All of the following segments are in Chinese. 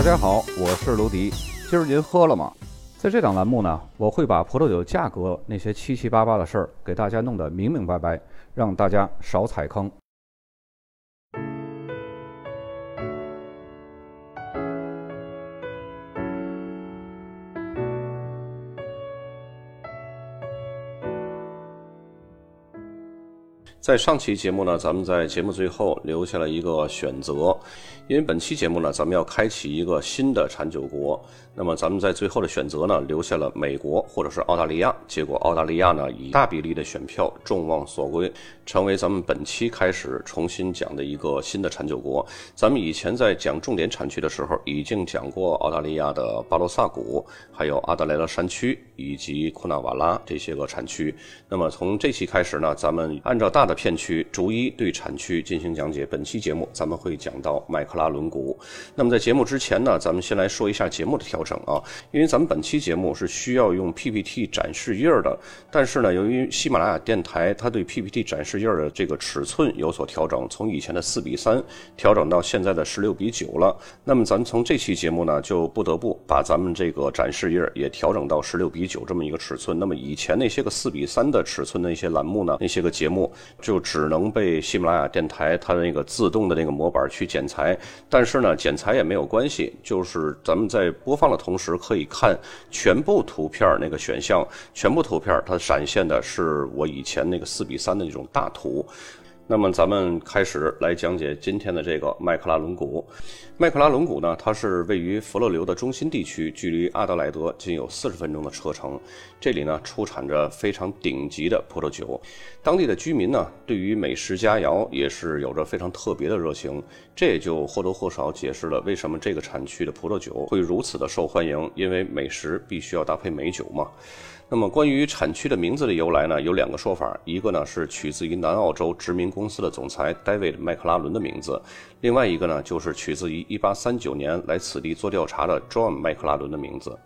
大家好，我是卢迪。今儿您喝了吗？在这档栏目呢，我会把葡萄酒价格那些七七八八的事儿给大家弄得明明白白，让大家少踩坑。在上期节目呢，咱们在节目最后留下了一个选择，因为本期节目呢，咱们要开启一个新的产酒国。那么咱们在最后的选择呢，留下了美国或者是澳大利亚。结果澳大利亚呢，以大比例的选票众望所归，成为咱们本期开始重新讲的一个新的产酒国。咱们以前在讲重点产区的时候，已经讲过澳大利亚的巴罗萨谷，还有阿德莱德山区以及库纳瓦拉这些个产区。那么从这期开始呢，咱们按照大的片区逐一对产区进行讲解。本期节目咱们会讲到麦克拉伦谷。那么在节目之前呢，咱们先来说一下节目的调整。啊，因为咱们本期节目是需要用 PPT 展示页的，但是呢，由于喜马拉雅电台它对 PPT 展示页的这个尺寸有所调整，从以前的四比三调整到现在的十六比九了。那么咱从这期节目呢，就不得不把咱们这个展示页也调整到十六比九这么一个尺寸。那么以前那些个四比三的尺寸的一些栏目呢，那些个节目就只能被喜马拉雅电台它的那个自动的那个模板去剪裁，但是呢，剪裁也没有关系，就是咱们在播放的。同时可以看全部图片那个选项，全部图片它闪现的是我以前那个四比三的那种大图。那么咱们开始来讲解今天的这个麦克拉伦谷。麦克拉伦谷呢，它是位于佛罗流的中心地区，距离阿德莱德仅有四十分钟的车程。这里呢出产着非常顶级的葡萄酒，当地的居民呢对于美食佳肴也是有着非常特别的热情。这也就或多或少解释了为什么这个产区的葡萄酒会如此的受欢迎，因为美食必须要搭配美酒嘛。那么，关于产区的名字的由来呢，有两个说法。一个呢是取自于南澳洲殖民公司的总裁 David 麦克拉伦的名字，另外一个呢就是取自于1839年来此地做调查的 John 麦克拉伦的名字。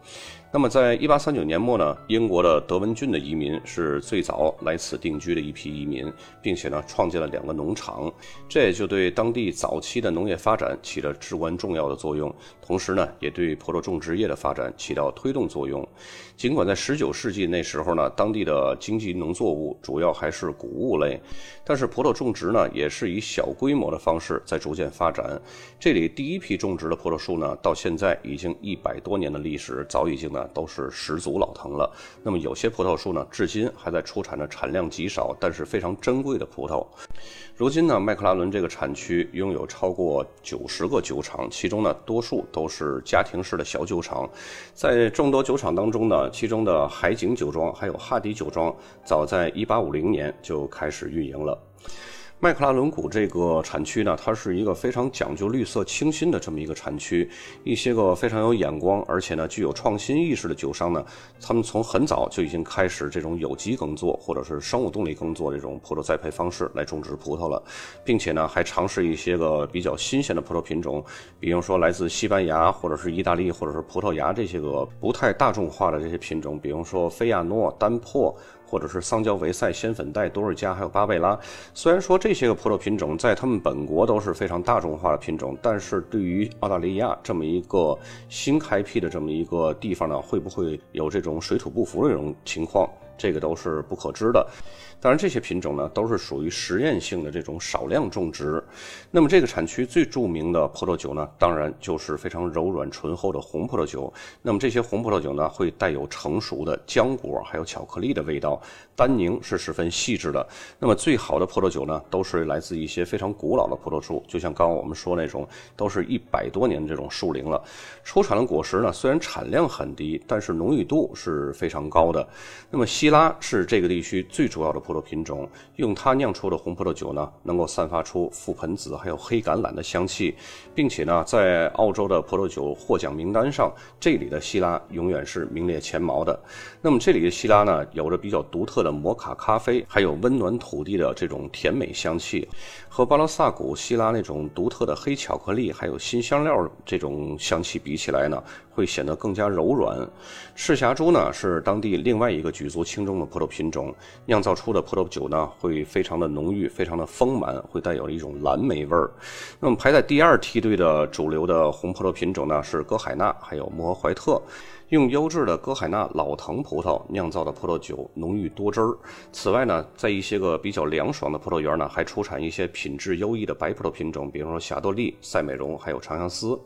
那么，在1839年末呢，英国的德文郡的移民是最早来此定居的一批移民，并且呢创建了两个农场，这也就对当地早期的农业发展起了至关重要的作用，同时呢也对葡萄种植业的发展起到推动作用。尽管在19世纪那时候呢，当地的经济农作物主要还是谷物类，但是葡萄种植呢也是以小规模的方式在逐渐发展。这里第一批种植的葡萄树呢，到现在已经一百多年的历史，早已经呢都是十足老藤了。那么有些葡萄树呢，至今还在出产着产量极少但是非常珍贵的葡萄。如今呢，麦克拉伦这个产区拥有超过九十个酒厂，其中呢多数都是家庭式的小酒厂。在众多酒厂当中呢，其中的海景酒庄还有哈迪酒庄，早在一八五零年就开始运营了。麦克拉伦谷这个产区呢，它是一个非常讲究绿色清新的这么一个产区。一些个非常有眼光，而且呢具有创新意识的酒商呢，他们从很早就已经开始这种有机耕作或者是生物动力耕作这种葡萄栽培方式来种植葡萄了，并且呢还尝试一些个比较新鲜的葡萄品种，比如说来自西班牙或者是意大利或者是葡萄牙这些个不太大众化的这些品种，比如说菲亚诺、丹珀。或者是桑娇维塞、仙粉黛、多尔加，还有巴贝拉。虽然说这些个葡萄品种在他们本国都是非常大众化的品种，但是对于澳大利亚这么一个新开辟的这么一个地方呢，会不会有这种水土不服的这种情况？这个都是不可知的。当然，这些品种呢都是属于实验性的这种少量种植。那么，这个产区最著名的葡萄酒呢，当然就是非常柔软醇厚的红葡萄酒。那么，这些红葡萄酒呢，会带有成熟的浆果，还有巧克力的味道，单宁是十分细致的。那么，最好的葡萄酒呢，都是来自一些非常古老的葡萄树，就像刚刚我们说那种，都是一百多年这种树龄了。出产的果实呢，虽然产量很低，但是浓郁度是非常高的。那么，希拉是这个地区最主要的葡。萄品种用它酿出的红葡萄酒呢，能够散发出覆盆子还有黑橄榄的香气，并且呢，在澳洲的葡萄酒获奖名单上，这里的希拉永远是名列前茅的。那么这里的希拉呢，有着比较独特的摩卡咖啡，还有温暖土地的这种甜美香气，和巴罗萨谷希拉那种独特的黑巧克力还有新香料这种香气比起来呢，会显得更加柔软。赤霞珠呢，是当地另外一个举足轻轻重的葡萄品种，酿造出的葡萄酒呢会非常的浓郁，非常的丰满，会带有一种蓝莓味儿。那么排在第二梯队的主流的红葡萄品种呢是歌海纳，还有摩诃怀特。用优质的歌海纳老藤葡萄酿造的葡萄酒浓郁多汁儿。此外呢，在一些个比较凉爽的葡萄园呢，还出产一些品质优异的白葡萄品种，比如说霞多丽、赛美容，还有长相思。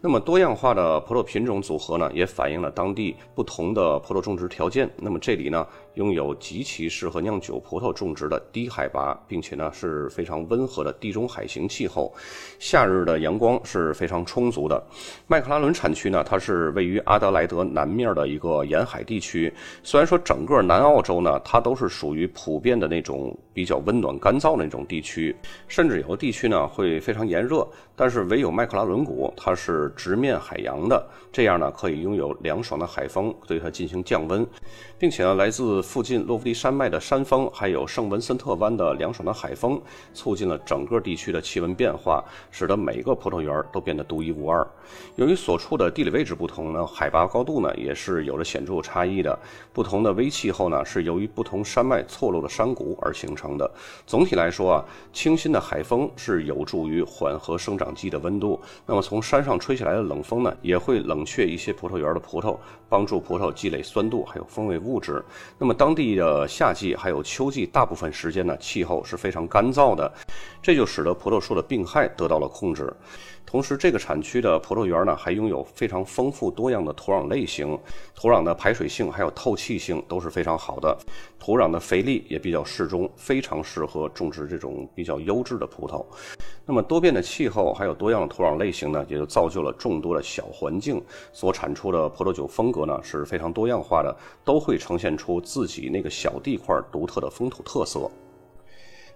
那么多样化的葡萄品种组合呢，也反映了当地不同的葡萄种植条件。那么这里呢，拥有极其适合酿酒葡萄种植的低海拔，并且呢是非常温和的地中海型气候，夏日的阳光是非常充足的。麦克拉伦产区呢，它是位于阿德莱德南面的一个沿海地区。虽然说整个南澳洲呢，它都是属于普遍的那种比较温暖干燥的那种地区，甚至有的地区呢会非常炎热，但是唯有麦克拉伦谷，它是。直面海洋的，这样呢可以拥有凉爽的海风，对它进行降温，并且呢来自附近洛夫蒂山脉的山峰，还有圣文森特湾的凉爽的海风，促进了整个地区的气温变化，使得每个葡萄园都变得独一无二。由于所处的地理位置不同呢，海拔高度呢也是有着显著差异的。不同的微气候呢是由于不同山脉错落的山谷而形成的。总体来说啊，清新的海风是有助于缓和生长季的温度。那么从山上吹。起来的冷风呢，也会冷却一些葡萄园的葡萄，帮助葡萄积累酸度还有风味物质。那么当地的夏季还有秋季大部分时间呢，气候是非常干燥的，这就使得葡萄树的病害得到了控制。同时，这个产区的葡萄园呢，还拥有非常丰富多样的土壤类型，土壤的排水性还有透气性都是非常好的，土壤的肥力也比较适中，非常适合种植这种比较优质的葡萄。那么多变的气候还有多样的土壤类型呢，也就造就了众多的小环境所产出的葡萄酒风格呢是非常多样化的，都会呈现出自自己那个小地块独特的风土特色。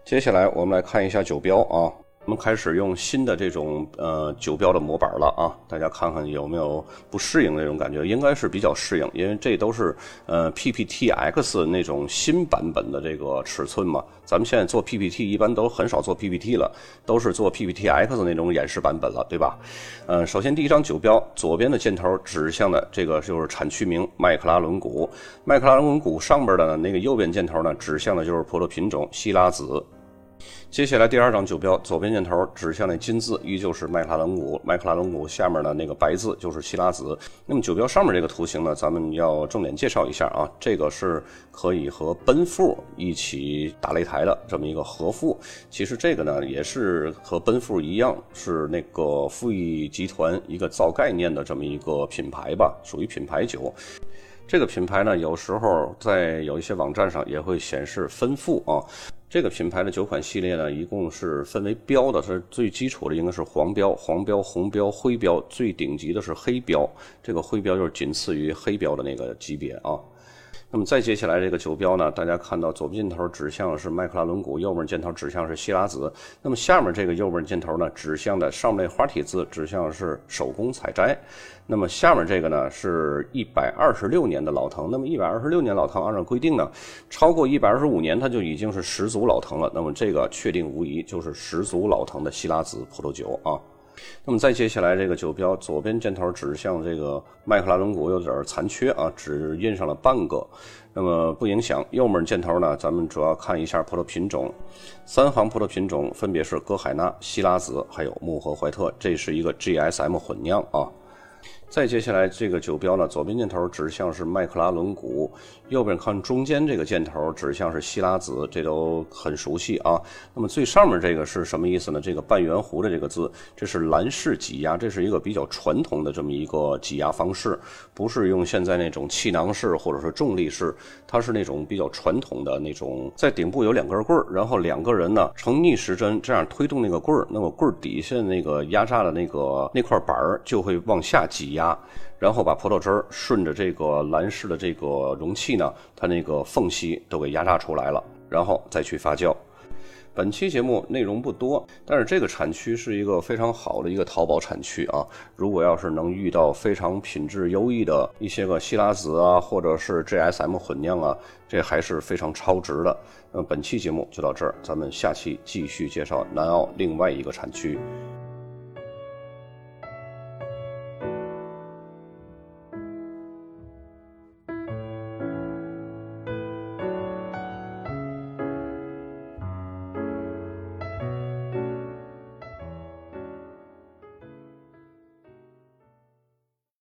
接下来我们来看一下酒标啊。我们开始用新的这种呃酒标的模板了啊，大家看看有没有不适应那种感觉？应该是比较适应，因为这都是呃 PPTX 那种新版本的这个尺寸嘛。咱们现在做 PPT 一般都很少做 PPT 了，都是做 PPTX 那种演示版本了，对吧？嗯，首先第一张酒标左边的箭头指向的这个就是产区名麦克拉伦谷，麦克拉伦谷上边的那个右边箭头呢指向的就是葡萄品种希拉子。接下来第二张酒标，左边箭头指向那金字，依旧是麦克拉伦谷。麦克拉伦谷下面的那个白字就是希拉子。那么酒标上面这个图形呢，咱们要重点介绍一下啊。这个是可以和奔富一起打擂台的这么一个和富。其实这个呢，也是和奔富一样，是那个富益集团一个造概念的这么一个品牌吧，属于品牌酒。这个品牌呢，有时候在有一些网站上也会显示分富啊。这个品牌的九款系列呢，一共是分为标的，是最基础的应该是黄标、黄标、红标、灰标，最顶级的是黑标。这个灰标就是仅次于黑标的那个级别啊。那么再接下来这个酒标呢，大家看到左边箭头指向是麦克拉伦谷，右边箭头指向是希拉子。那么下面这个右边箭头呢，指向的上面那花体字指向是手工采摘。那么下面这个呢，是一百二十六年的老藤。那么一百二十六年老藤，按照规定呢，超过一百二十五年，它就已经是十足老藤了。那么这个确定无疑就是十足老藤的希拉子葡萄酒啊。那么再接下来这个酒标，左边箭头指向这个麦克拉伦谷有点残缺啊，只印上了半个，那么不影响。右面箭头呢，咱们主要看一下葡萄品种，三行葡萄品种分别是哥海纳、西拉子还有穆赫怀特，这是一个 GSM 混酿啊。再接下来这个酒标呢，左边箭头指向是麦克拉伦谷，右边看中间这个箭头指向是希拉子，这都很熟悉啊。那么最上面这个是什么意思呢？这个半圆弧的这个字，这是蓝式挤压，这是一个比较传统的这么一个挤压方式，不是用现在那种气囊式或者说重力式，它是那种比较传统的那种，在顶部有两根棍儿，然后两个人呢呈逆时针这样推动那个棍儿，那么棍儿底下那个压榨的那个那块板儿就会往下挤压。压，然后把葡萄汁儿顺着这个蓝氏的这个容器呢，它那个缝隙都给压榨出来了，然后再去发酵。本期节目内容不多，但是这个产区是一个非常好的一个淘宝产区啊。如果要是能遇到非常品质优异的一些个希拉子啊，或者是 GSM 混酿啊，这还是非常超值的。那本期节目就到这儿，咱们下期继续介绍南澳另外一个产区。